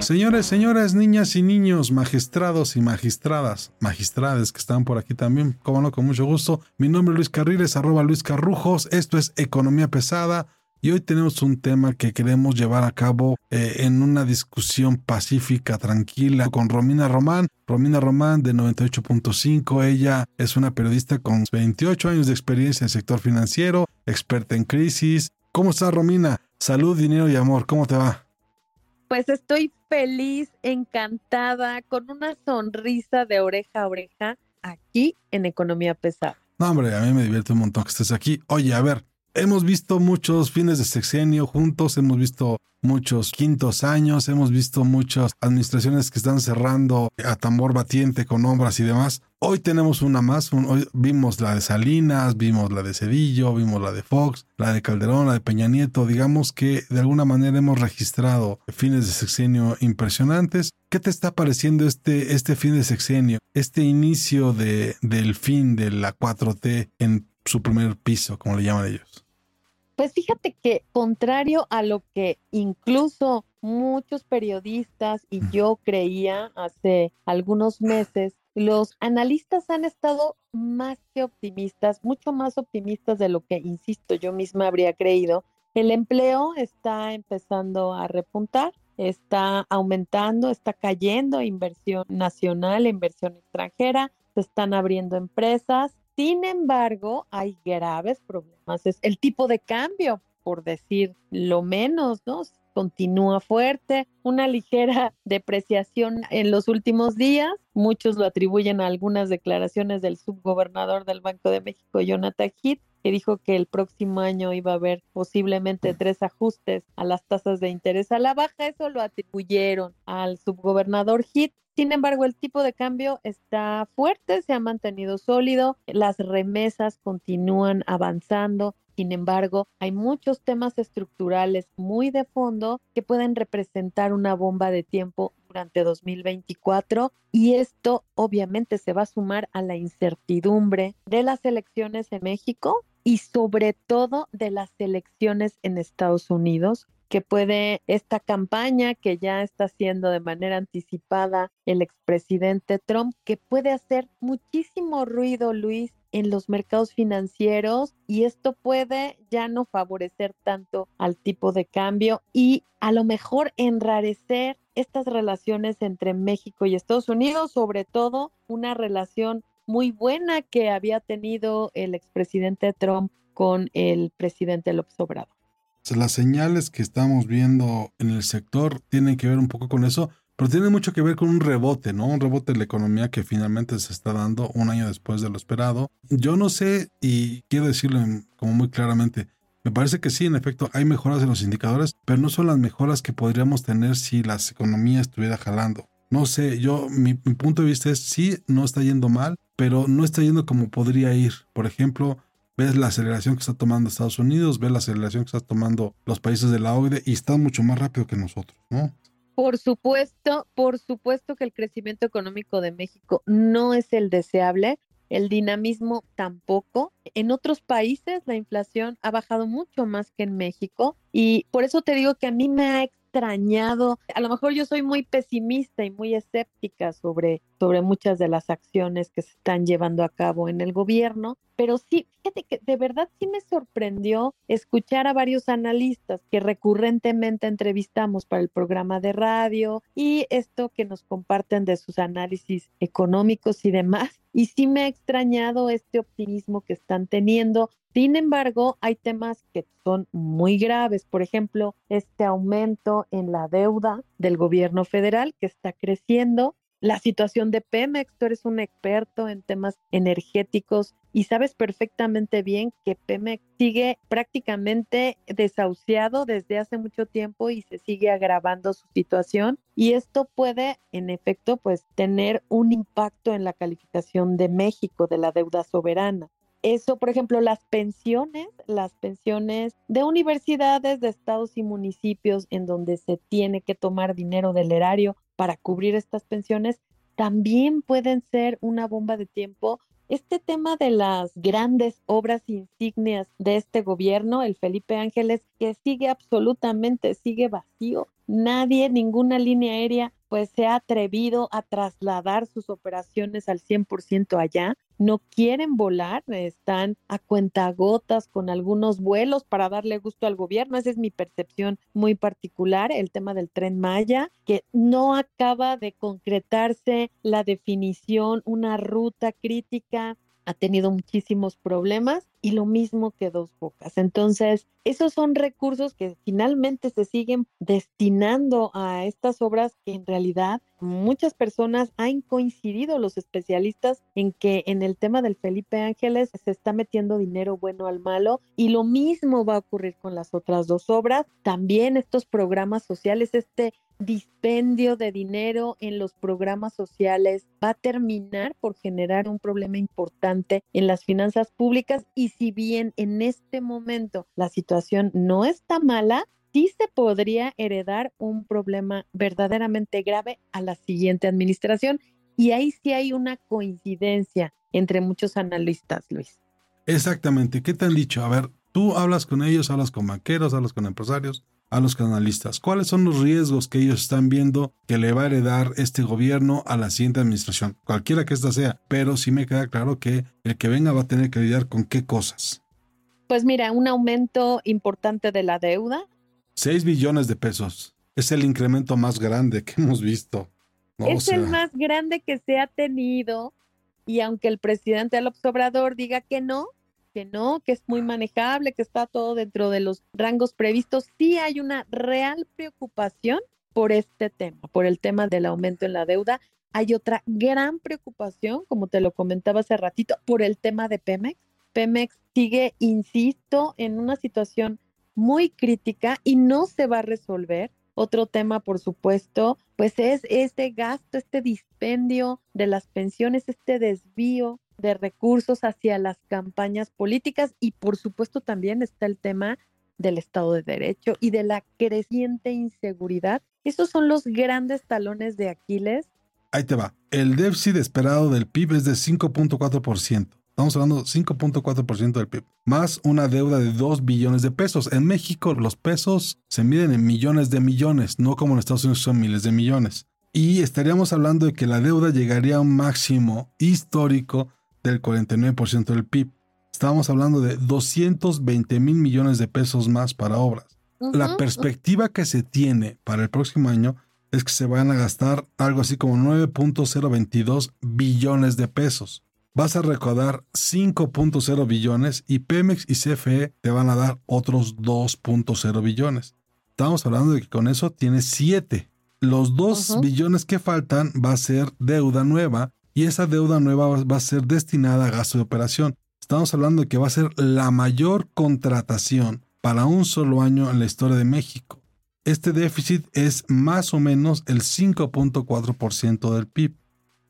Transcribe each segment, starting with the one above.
Señores, señoras, niñas y niños, magistrados y magistradas, magistrades que están por aquí también, como no, con mucho gusto. Mi nombre es Luis Carriles, arroba Luis Carrujos. Esto es Economía Pesada. Y hoy tenemos un tema que queremos llevar a cabo eh, en una discusión pacífica, tranquila, con Romina Román. Romina Román de 98.5. Ella es una periodista con 28 años de experiencia en el sector financiero, experta en crisis. ¿Cómo estás, Romina? Salud, dinero y amor. ¿Cómo te va? Pues estoy feliz, encantada, con una sonrisa de oreja a oreja aquí en Economía Pesada. No, hombre, a mí me divierte un montón que estés aquí. Oye, a ver, hemos visto muchos fines de sexenio juntos, hemos visto muchos quintos años, hemos visto muchas administraciones que están cerrando a tambor batiente con obras y demás. Hoy tenemos una más, hoy vimos la de Salinas, vimos la de Cedillo, vimos la de Fox, la de Calderón, la de Peña Nieto. Digamos que de alguna manera hemos registrado fines de sexenio impresionantes. ¿Qué te está pareciendo este, este fin de sexenio, este inicio de, del fin de la 4T en su primer piso, como le llaman ellos? Pues fíjate que contrario a lo que incluso muchos periodistas y yo creía hace algunos meses, los analistas han estado más que optimistas, mucho más optimistas de lo que, insisto, yo misma habría creído. El empleo está empezando a repuntar, está aumentando, está cayendo inversión nacional, inversión extranjera, se están abriendo empresas. Sin embargo, hay graves problemas. Es el tipo de cambio, por decir lo menos, ¿no? Continúa fuerte, una ligera depreciación en los últimos días. Muchos lo atribuyen a algunas declaraciones del subgobernador del Banco de México, Jonathan Heath, que dijo que el próximo año iba a haber posiblemente tres ajustes a las tasas de interés a la baja. Eso lo atribuyeron al subgobernador Heath. Sin embargo, el tipo de cambio está fuerte, se ha mantenido sólido, las remesas continúan avanzando. Sin embargo, hay muchos temas estructurales muy de fondo que pueden representar una bomba de tiempo durante 2024 y esto obviamente se va a sumar a la incertidumbre de las elecciones en México y sobre todo de las elecciones en Estados Unidos que puede esta campaña que ya está haciendo de manera anticipada el expresidente Trump, que puede hacer muchísimo ruido, Luis, en los mercados financieros y esto puede ya no favorecer tanto al tipo de cambio y a lo mejor enrarecer estas relaciones entre México y Estados Unidos, sobre todo una relación muy buena que había tenido el expresidente Trump con el presidente López Obrador. Las señales que estamos viendo en el sector tienen que ver un poco con eso, pero tiene mucho que ver con un rebote, ¿no? Un rebote de la economía que finalmente se está dando un año después de lo esperado. Yo no sé, y quiero decirlo como muy claramente, me parece que sí, en efecto, hay mejoras en los indicadores, pero no son las mejoras que podríamos tener si la economía estuviera jalando. No sé, yo, mi, punto de vista es sí, no está yendo mal, pero no está yendo como podría ir. Por ejemplo, ves la aceleración que está tomando Estados Unidos, ves la aceleración que está tomando los países de la OCDE y están mucho más rápido que nosotros, ¿no? Por supuesto, por supuesto que el crecimiento económico de México no es el deseable, el dinamismo tampoco. En otros países la inflación ha bajado mucho más que en México y por eso te digo que a mí me ha extrañado, a lo mejor yo soy muy pesimista y muy escéptica sobre, sobre muchas de las acciones que se están llevando a cabo en el gobierno, pero sí, fíjate que de verdad sí me sorprendió escuchar a varios analistas que recurrentemente entrevistamos para el programa de radio y esto que nos comparten de sus análisis económicos y demás. Y sí me ha extrañado este optimismo que están teniendo. Sin embargo, hay temas que son muy graves. Por ejemplo, este aumento en la deuda del gobierno federal que está creciendo la situación de Pemex. Tú eres un experto en temas energéticos y sabes perfectamente bien que Pemex sigue prácticamente desahuciado desde hace mucho tiempo y se sigue agravando su situación y esto puede en efecto pues tener un impacto en la calificación de México de la deuda soberana. Eso, por ejemplo, las pensiones, las pensiones de universidades, de estados y municipios en donde se tiene que tomar dinero del erario para cubrir estas pensiones, también pueden ser una bomba de tiempo. Este tema de las grandes obras insignias de este gobierno, el Felipe Ángeles, que sigue absolutamente, sigue vacío. Nadie, ninguna línea aérea pues se ha atrevido a trasladar sus operaciones al 100% allá. No quieren volar, están a cuentagotas con algunos vuelos para darle gusto al gobierno. Esa es mi percepción muy particular, el tema del tren Maya, que no acaba de concretarse la definición, una ruta crítica ha tenido muchísimos problemas y lo mismo que Dos Bocas. Entonces, esos son recursos que finalmente se siguen destinando a estas obras que en realidad muchas personas han coincidido los especialistas en que en el tema del Felipe Ángeles se está metiendo dinero bueno al malo y lo mismo va a ocurrir con las otras dos obras. También estos programas sociales, este dispendio de dinero en los programas sociales va a terminar por generar un problema importante en las finanzas públicas y si bien en este momento la situación no está mala, sí se podría heredar un problema verdaderamente grave a la siguiente administración y ahí sí hay una coincidencia entre muchos analistas, Luis. Exactamente, ¿qué te han dicho? A ver, tú hablas con ellos, hablas con banqueros, hablas con empresarios, a los canalistas. ¿Cuáles son los riesgos que ellos están viendo que le va a heredar este gobierno a la siguiente administración? Cualquiera que ésta sea, pero sí me queda claro que el que venga va a tener que lidiar con qué cosas. Pues mira, un aumento importante de la deuda. 6 billones de pesos. Es el incremento más grande que hemos visto. Es el más grande que se ha tenido. Y aunque el presidente López Obrador diga que no, que no, que es muy manejable, que está todo dentro de los rangos previstos, sí hay una real preocupación por este tema, por el tema del aumento en la deuda. Hay otra gran preocupación, como te lo comentaba hace ratito, por el tema de Pemex. Pemex sigue, insisto, en una situación muy crítica y no se va a resolver. Otro tema, por supuesto, pues es este gasto, este dispendio de las pensiones, este desvío de recursos hacia las campañas políticas y por supuesto también está el tema del Estado de Derecho y de la creciente inseguridad. Esos son los grandes talones de Aquiles. Ahí te va. El déficit esperado del PIB es de 5.4%. Estamos hablando de 5.4% del PIB, más una deuda de 2 billones de pesos. En México los pesos se miden en millones de millones, no como en Estados Unidos son miles de millones. Y estaríamos hablando de que la deuda llegaría a un máximo histórico del 49% del PIB. Estábamos hablando de 220 mil millones de pesos más para obras. La perspectiva que se tiene para el próximo año es que se van a gastar algo así como 9.022 billones de pesos. Vas a recaudar 5.0 billones y Pemex y CFE te van a dar otros 2.0 billones. Estamos hablando de que con eso tienes 7. Los 2 billones que faltan va a ser deuda nueva y esa deuda nueva va a ser destinada a gasto de operación. Estamos hablando de que va a ser la mayor contratación para un solo año en la historia de México. Este déficit es más o menos el 5.4% del PIB.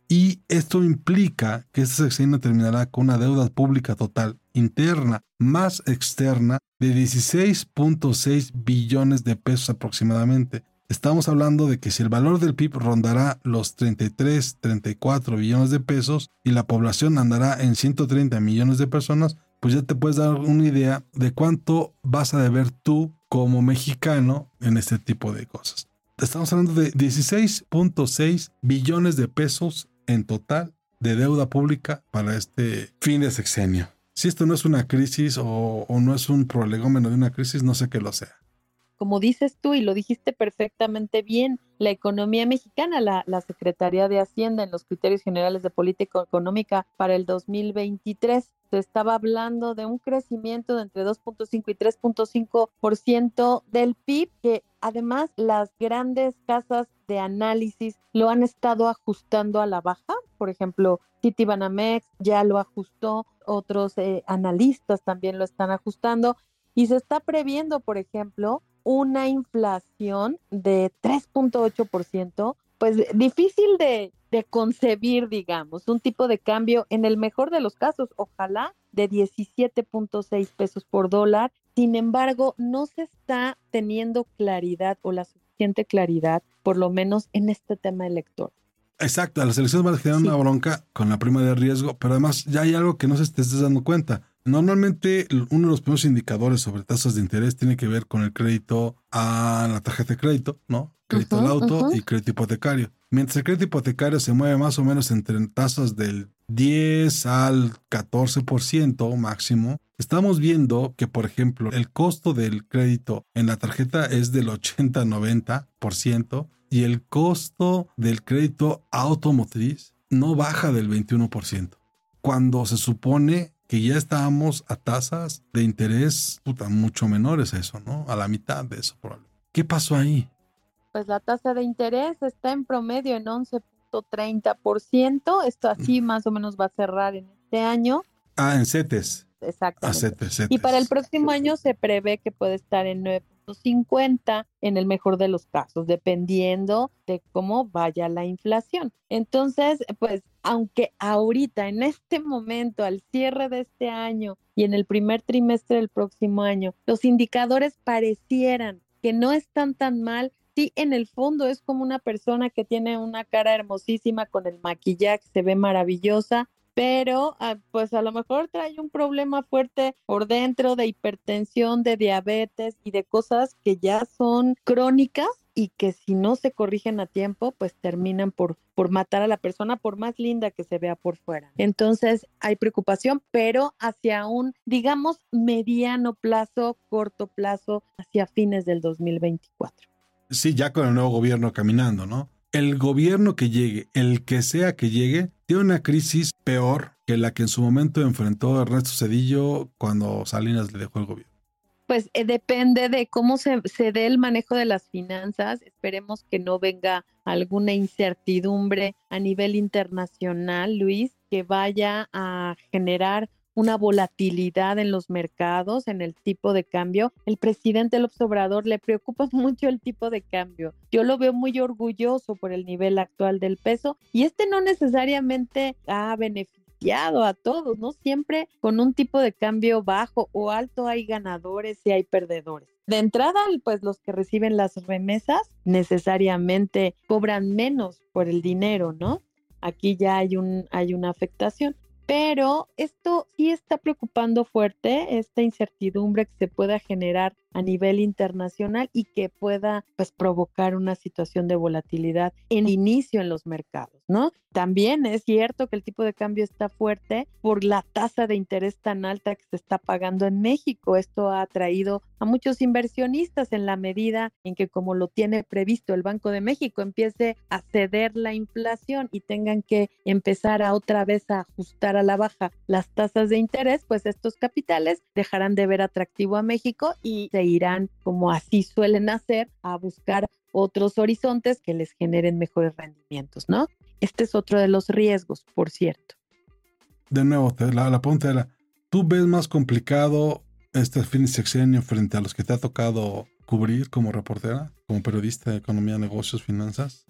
Y esto implica que este sexenio terminará con una deuda pública total interna más externa de 16.6 billones de pesos aproximadamente, Estamos hablando de que si el valor del PIB rondará los 33, 34 billones de pesos y la población andará en 130 millones de personas, pues ya te puedes dar una idea de cuánto vas a deber tú como mexicano en este tipo de cosas. Estamos hablando de 16.6 billones de pesos en total de deuda pública para este fin de sexenio. Si esto no es una crisis o, no es un prolegómeno de una crisis, no sé qué lo sea como dices tú y lo dijiste perfectamente bien, la economía mexicana, la, Secretaría de Hacienda en los criterios generales de política económica para el 2023 se estaba hablando de un crecimiento de entre 2.5 y 3.5% del PIB, que además las grandes casas de análisis lo han estado ajustando a la baja. Por ejemplo, Citibanamex ya lo ajustó, otros eh, analistas también lo están ajustando y se está previendo, por ejemplo, una inflación de 3.8%, pues difícil de, de concebir, digamos, un tipo de cambio en el mejor de los casos, ojalá de 17.6 pesos por dólar. Sin embargo, no se está teniendo claridad o la suficiente claridad, por lo menos en este tema electoral. Exacto, las elecciones van a generar una bronca con la prima de riesgo, pero además ya hay algo que no se te estés dando cuenta. Normalmente uno de los primeros indicadores sobre tasas de interés tiene que ver con el crédito a la tarjeta de crédito, ¿no? Crédito al auto y crédito hipotecario. Mientras el crédito hipotecario se mueve más o menos entre tasas del 10 al 14% máximo, estamos viendo que, por ejemplo, el costo del crédito en la tarjeta es del 80-90% y el costo del crédito automotriz no baja del 21%, cuando se supone que ya estábamos a tasas de interés puta, mucho menores a eso, ¿no? A la mitad de eso, probablemente. ¿Qué pasó ahí? Pues la tasa de interés está en promedio en 11.30%. Esto así más o menos va a cerrar en este año. Ah, en CETES. Exacto. A CETES, CETES. Y para el próximo año se prevé que puede estar en 9.50 en el mejor de los casos, dependiendo de cómo vaya la inflación. Entonces, pues, aunque ahorita, en este momento, al cierre de este año y en el primer trimestre del próximo año, los indicadores parecieran que no están tan mal, sí, en el fondo es como una persona que tiene una cara hermosísima con el maquillaje, se ve maravillosa, pero ah, pues a lo mejor trae un problema fuerte por dentro de hipertensión, de diabetes y de cosas que ya son crónicas y que si no se corrigen a tiempo, pues terminan por, por matar a la persona, por más linda que se vea por fuera. Entonces hay preocupación, pero hacia un, digamos, mediano plazo, corto plazo, hacia fines del 2024. Sí, ya con el nuevo gobierno caminando, ¿no? El gobierno que llegue, el que sea que llegue, tiene una crisis peor que la que en su momento enfrentó Ernesto Cedillo cuando Salinas le dejó el gobierno. Pues eh, depende de cómo se, se dé el manejo de las finanzas. Esperemos que no venga alguna incertidumbre a nivel internacional, Luis, que vaya a generar una volatilidad en los mercados, en el tipo de cambio. El presidente López Obrador le preocupa mucho el tipo de cambio. Yo lo veo muy orgulloso por el nivel actual del peso y este no necesariamente ha beneficiado a todos, ¿no? Siempre con un tipo de cambio bajo o alto hay ganadores y hay perdedores. De entrada, pues los que reciben las remesas necesariamente cobran menos por el dinero, ¿no? Aquí ya hay un hay una afectación. Pero esto sí está preocupando fuerte, esta incertidumbre que se pueda generar a nivel internacional y que pueda pues provocar una situación de volatilidad en inicio en los mercados, ¿no? También es cierto que el tipo de cambio está fuerte por la tasa de interés tan alta que se está pagando en México. Esto ha atraído a muchos inversionistas en la medida en que como lo tiene previsto el Banco de México empiece a ceder la inflación y tengan que empezar a otra vez a ajustar a la baja las tasas de interés, pues estos capitales dejarán de ver atractivo a México y se irán, como así suelen hacer, a buscar otros horizontes que les generen mejores rendimientos, ¿no? Este es otro de los riesgos, por cierto. De nuevo, la, la pregunta era, ¿tú ves más complicado este fin de sexenio frente a los que te ha tocado cubrir como reportera, como periodista de economía, negocios, finanzas?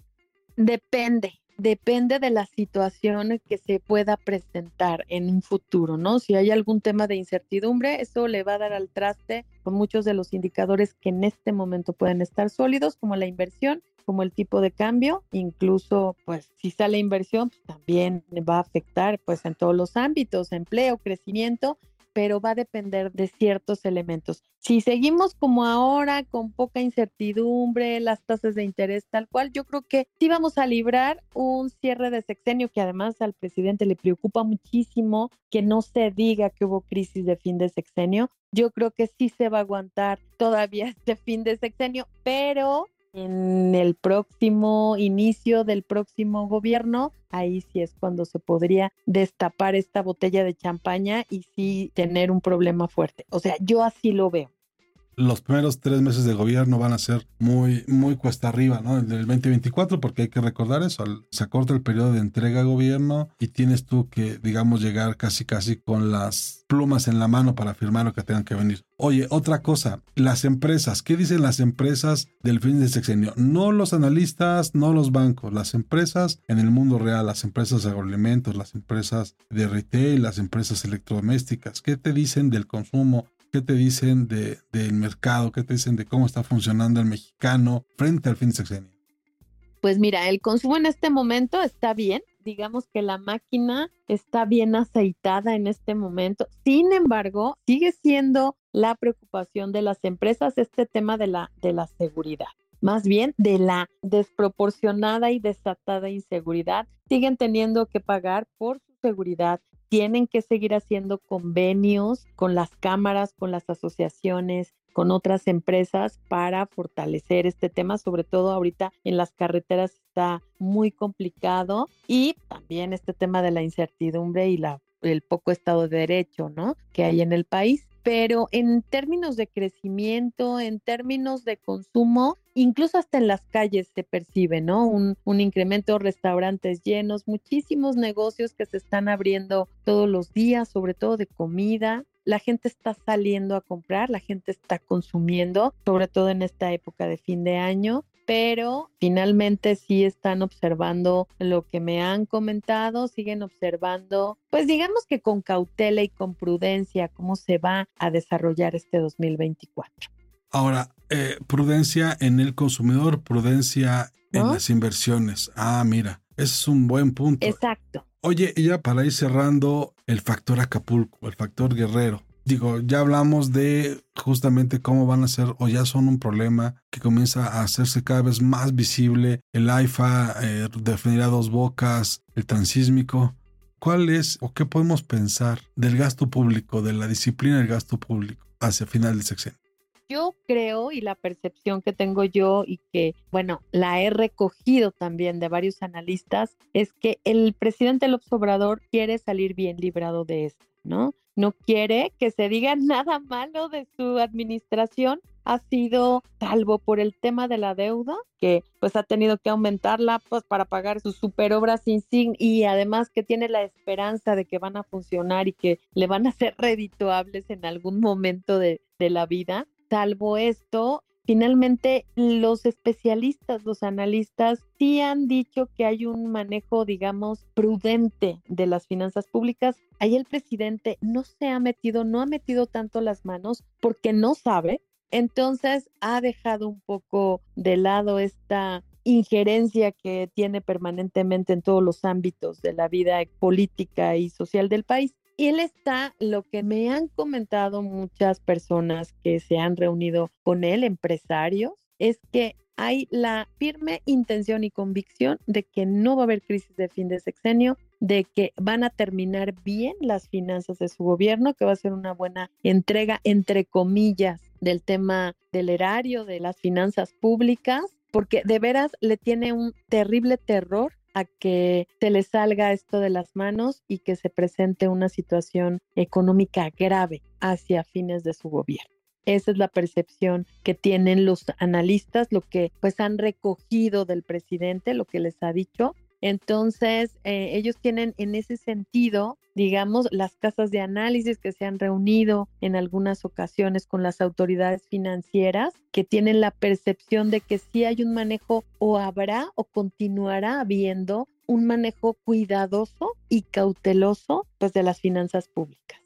Depende, depende de la situación que se pueda presentar en un futuro, ¿no? Si hay algún tema de incertidumbre, eso le va a dar al traste con muchos de los indicadores que en este momento pueden estar sólidos, como la inversión, como el tipo de cambio, incluso pues si sale inversión, pues, también va a afectar pues en todos los ámbitos, empleo, crecimiento pero va a depender de ciertos elementos. Si seguimos como ahora, con poca incertidumbre, las tasas de interés tal cual, yo creo que sí vamos a librar un cierre de sexenio que además al presidente le preocupa muchísimo que no se diga que hubo crisis de fin de sexenio. Yo creo que sí se va a aguantar todavía este fin de sexenio, pero en el próximo inicio del próximo gobierno, ahí sí es cuando se podría destapar esta botella de champaña y sí tener un problema fuerte. O sea, yo así lo veo. Los primeros tres meses de gobierno van a ser muy, muy cuesta arriba, ¿no? El del 2024, porque hay que recordar eso, se acorta el periodo de entrega a gobierno y tienes tú que, digamos, llegar casi, casi con las plumas en la mano para firmar lo que tengan que venir. Oye, otra cosa, las empresas, ¿qué dicen las empresas del fin de sexenio? No los analistas, no los bancos, las empresas en el mundo real, las empresas de agroalimentos, las empresas de retail, las empresas electrodomésticas, ¿qué te dicen del consumo? ¿Qué te dicen de, del mercado? ¿Qué te dicen de cómo está funcionando el mexicano frente al fin de sexenio? Pues mira, el consumo en este momento está bien, digamos que la máquina está bien aceitada en este momento. Sin embargo, sigue siendo la preocupación de las empresas este tema de la, de la seguridad. Más bien de la desproporcionada y desatada inseguridad. Siguen teniendo que pagar por seguridad. Tienen que seguir haciendo convenios con las cámaras, con las asociaciones, con otras empresas para fortalecer este tema, sobre todo ahorita en las carreteras está muy complicado y también este tema de la incertidumbre y la, el poco estado de derecho, ¿no? Que hay en el país. Pero en términos de crecimiento, en términos de consumo, incluso hasta en las calles se percibe, ¿no? Un, un incremento, restaurantes llenos, muchísimos negocios que se están abriendo todos los días, sobre todo de comida, la gente está saliendo a comprar, la gente está consumiendo, sobre todo en esta época de fin de año, pero finalmente sí están observando lo que me han comentado, siguen observando, pues digamos que con cautela y con prudencia cómo se va a desarrollar este 2024. Ahora, eh, prudencia en el consumidor, prudencia en las inversiones. Ah, mira, ese es un buen punto. Exacto. Oye, ya para ir cerrando el factor Acapulco, el factor guerrero. Digo, ya hablamos de justamente cómo van a ser o ya son un problema que comienza a hacerse cada vez más visible. El AIFA eh, definirá dos bocas, el transísmico. ¿Cuál es o qué podemos pensar del gasto público, de la disciplina del gasto público hacia final del sexenio? yo creo y la percepción que tengo yo y que, bueno, la he recogido también de varios analistas, es que el presidente López Obrador quiere salir bien librado de esto, ¿no? No quiere que se diga nada malo de su administración, ha sido salvo por el tema de la deuda, que pues ha tenido que aumentarla pues para pagar sus superobras insign y además que tiene la esperanza de que van a funcionar y que le van a ser redituables en algún momento de, de la vida. Salvo esto, finalmente los especialistas, los analistas, sí han dicho que hay un manejo, digamos, prudente de las finanzas públicas. Ahí el presidente no se ha metido, no ha metido tanto las manos porque no sabe. Entonces ha dejado un poco de lado esta injerencia que tiene permanentemente en todos los ámbitos de la vida política y social del país. Y él está, lo que me han comentado muchas personas que se han reunido con él, empresarios, es que hay la firme intención y convicción de que no va a haber crisis de fin de sexenio, de que van a terminar bien las finanzas de su gobierno, que va a ser una buena entrega, entre comillas, del tema del erario, de las finanzas públicas, porque de veras le tiene un terrible terror a que se le salga esto de las manos y que se presente una situación económica grave hacia fines de su gobierno. Esa es la percepción que tienen los analistas, lo que pues han recogido del presidente, lo que les ha dicho. Entonces, eh, ellos tienen en ese sentido digamos, las casas de análisis que se han reunido en algunas ocasiones con las autoridades financieras, que tienen la percepción de que sí hay un manejo o habrá o continuará habiendo un manejo cuidadoso y cauteloso pues de las finanzas públicas.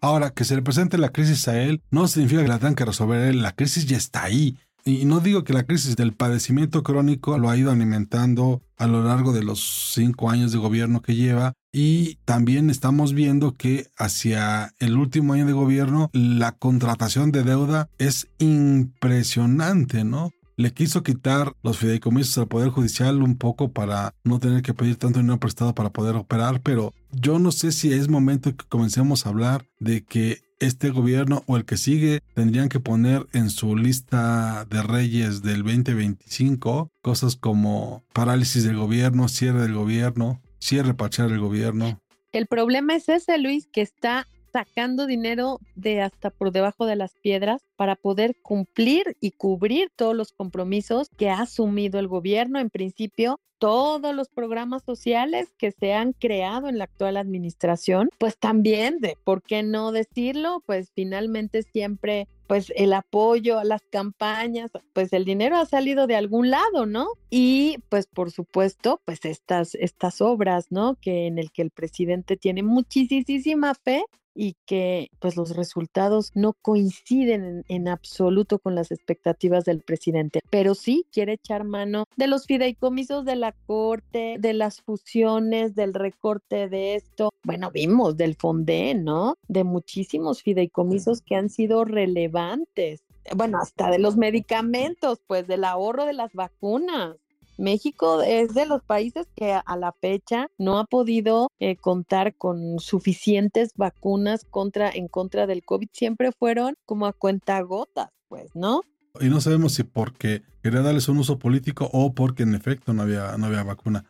Ahora, que se le presente la crisis a él no significa que la tengan que resolver él, la crisis ya está ahí. Y no digo que la crisis del padecimiento crónico lo ha ido alimentando a lo largo de los cinco años de gobierno que lleva. Y también estamos viendo que hacia el último año de gobierno la contratación de deuda es impresionante, ¿no? le quiso quitar los fideicomisos al Poder Judicial un poco para no tener que pedir tanto dinero prestado para poder operar, pero yo no sé si es momento que comencemos a hablar de que este gobierno o el que sigue tendrían que poner en su lista de reyes del 2025 cosas como parálisis del gobierno, cierre del gobierno, cierre parcial del gobierno. El problema es ese, Luis, que está sacando dinero de hasta por debajo de las piedras para poder cumplir y cubrir todos los compromisos que ha asumido el gobierno. En principio, todos los programas sociales que se han creado en la actual administración, pues también, de, ¿por qué no decirlo? Pues finalmente siempre pues el apoyo a las campañas, pues el dinero ha salido de algún lado, ¿no? Y pues por supuesto, pues estas, estas obras, ¿no? Que en el que el presidente tiene muchísima fe, y que pues los resultados no coinciden en, absoluto con las expectativas del presidente, pero sí quiere echar mano de los fideicomisos de la corte, de las fusiones, del recorte de esto. Bueno, vimos del FONDE, ¿no? De muchísimos fideicomisos que han sido relevantes. Bueno, hasta de los medicamentos, pues del ahorro de las vacunas. México es de los países que a la fecha no ha podido eh, contar con suficientes vacunas contra en contra del COVID. Siempre fueron como a cuentagotas, pues, ¿no? Y no sabemos si porque quería darles un uso político o porque en efecto no había, no había vacuna.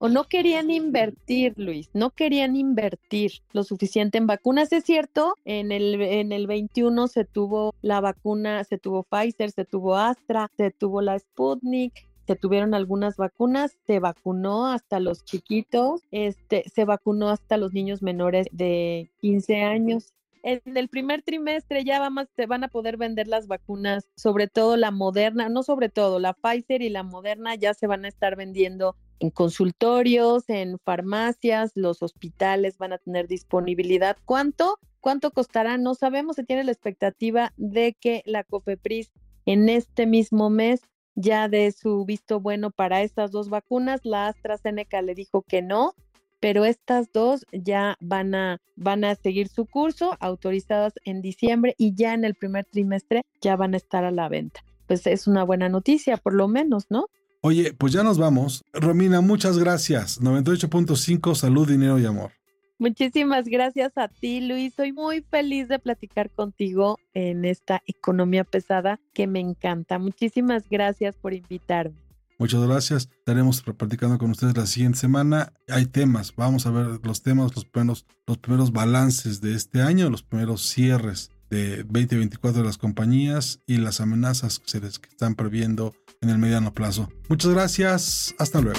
O no querían invertir, Luis, no querían invertir lo suficiente en vacunas. Es cierto, en el, en el 21 se tuvo la vacuna, se tuvo Pfizer, se tuvo Astra, se tuvo la Sputnik, se tuvieron algunas vacunas, se vacunó hasta los chiquitos, este, se vacunó hasta los niños menores de 15 años. En el primer trimestre ya vamos, se van a poder vender las vacunas, sobre todo la moderna, no sobre todo, la Pfizer y la moderna ya se van a estar vendiendo en consultorios, en farmacias, los hospitales van a tener disponibilidad. ¿Cuánto? ¿Cuánto costará? No sabemos, se tiene la expectativa de que la COFEPRIS en este mismo mes ya de su visto bueno para estas dos vacunas. La AstraZeneca le dijo que no, pero estas dos ya van a, van a seguir su curso, autorizadas en diciembre y ya en el primer trimestre ya van a estar a la venta. Pues es una buena noticia, por lo menos, ¿no? Oye, pues ya nos vamos. Romina, muchas gracias. 98.5, salud, dinero y amor. Muchísimas gracias a ti, Luis. Soy muy feliz de platicar contigo en esta economía pesada que me encanta. Muchísimas gracias por invitarme. Muchas gracias. Estaremos platicando con ustedes la siguiente semana. Hay temas. Vamos a ver los temas, los primeros, los primeros balances de este año, los primeros cierres de 2024 de las compañías y las amenazas que se les están previendo en el mediano plazo. Muchas gracias. Hasta luego.